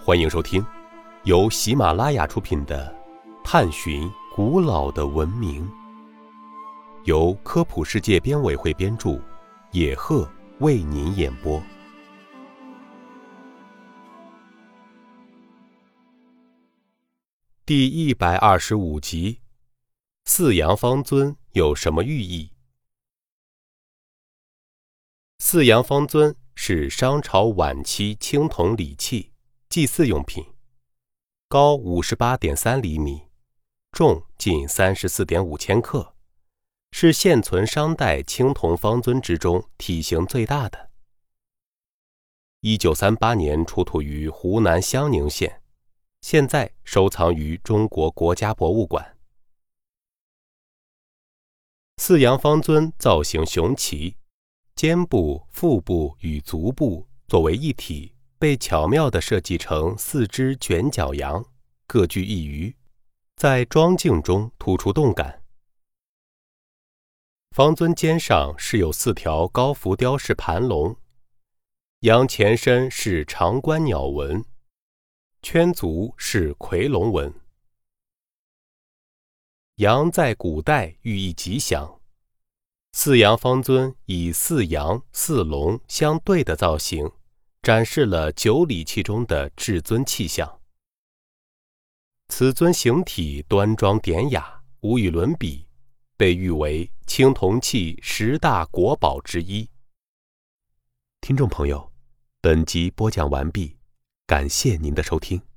欢迎收听由喜马拉雅出品的《探寻古老的文明》，由科普世界编委会编著，野鹤为您演播。第一百二十五集：四羊方尊有什么寓意？四羊方尊是商朝晚期青铜礼器，祭祀用品，高五十八点三厘米，重近三十四点五千克，是现存商代青铜方尊之中体型最大的。一九三八年出土于湖南湘宁县，现在收藏于中国国家博物馆。四羊方尊造型雄奇。肩部、腹部与足部作为一体，被巧妙地设计成四只卷角羊，各具一隅，在庄镜中突出动感。方尊肩上饰有四条高浮雕式盘龙，羊前身是长冠鸟纹，圈足是夔龙纹。羊在古代寓意吉祥。四羊方尊以四羊、四龙相对的造型，展示了九礼器中的至尊气象。此尊形体端庄典雅，无与伦比，被誉为青铜器十大国宝之一。听众朋友，本集播讲完毕，感谢您的收听。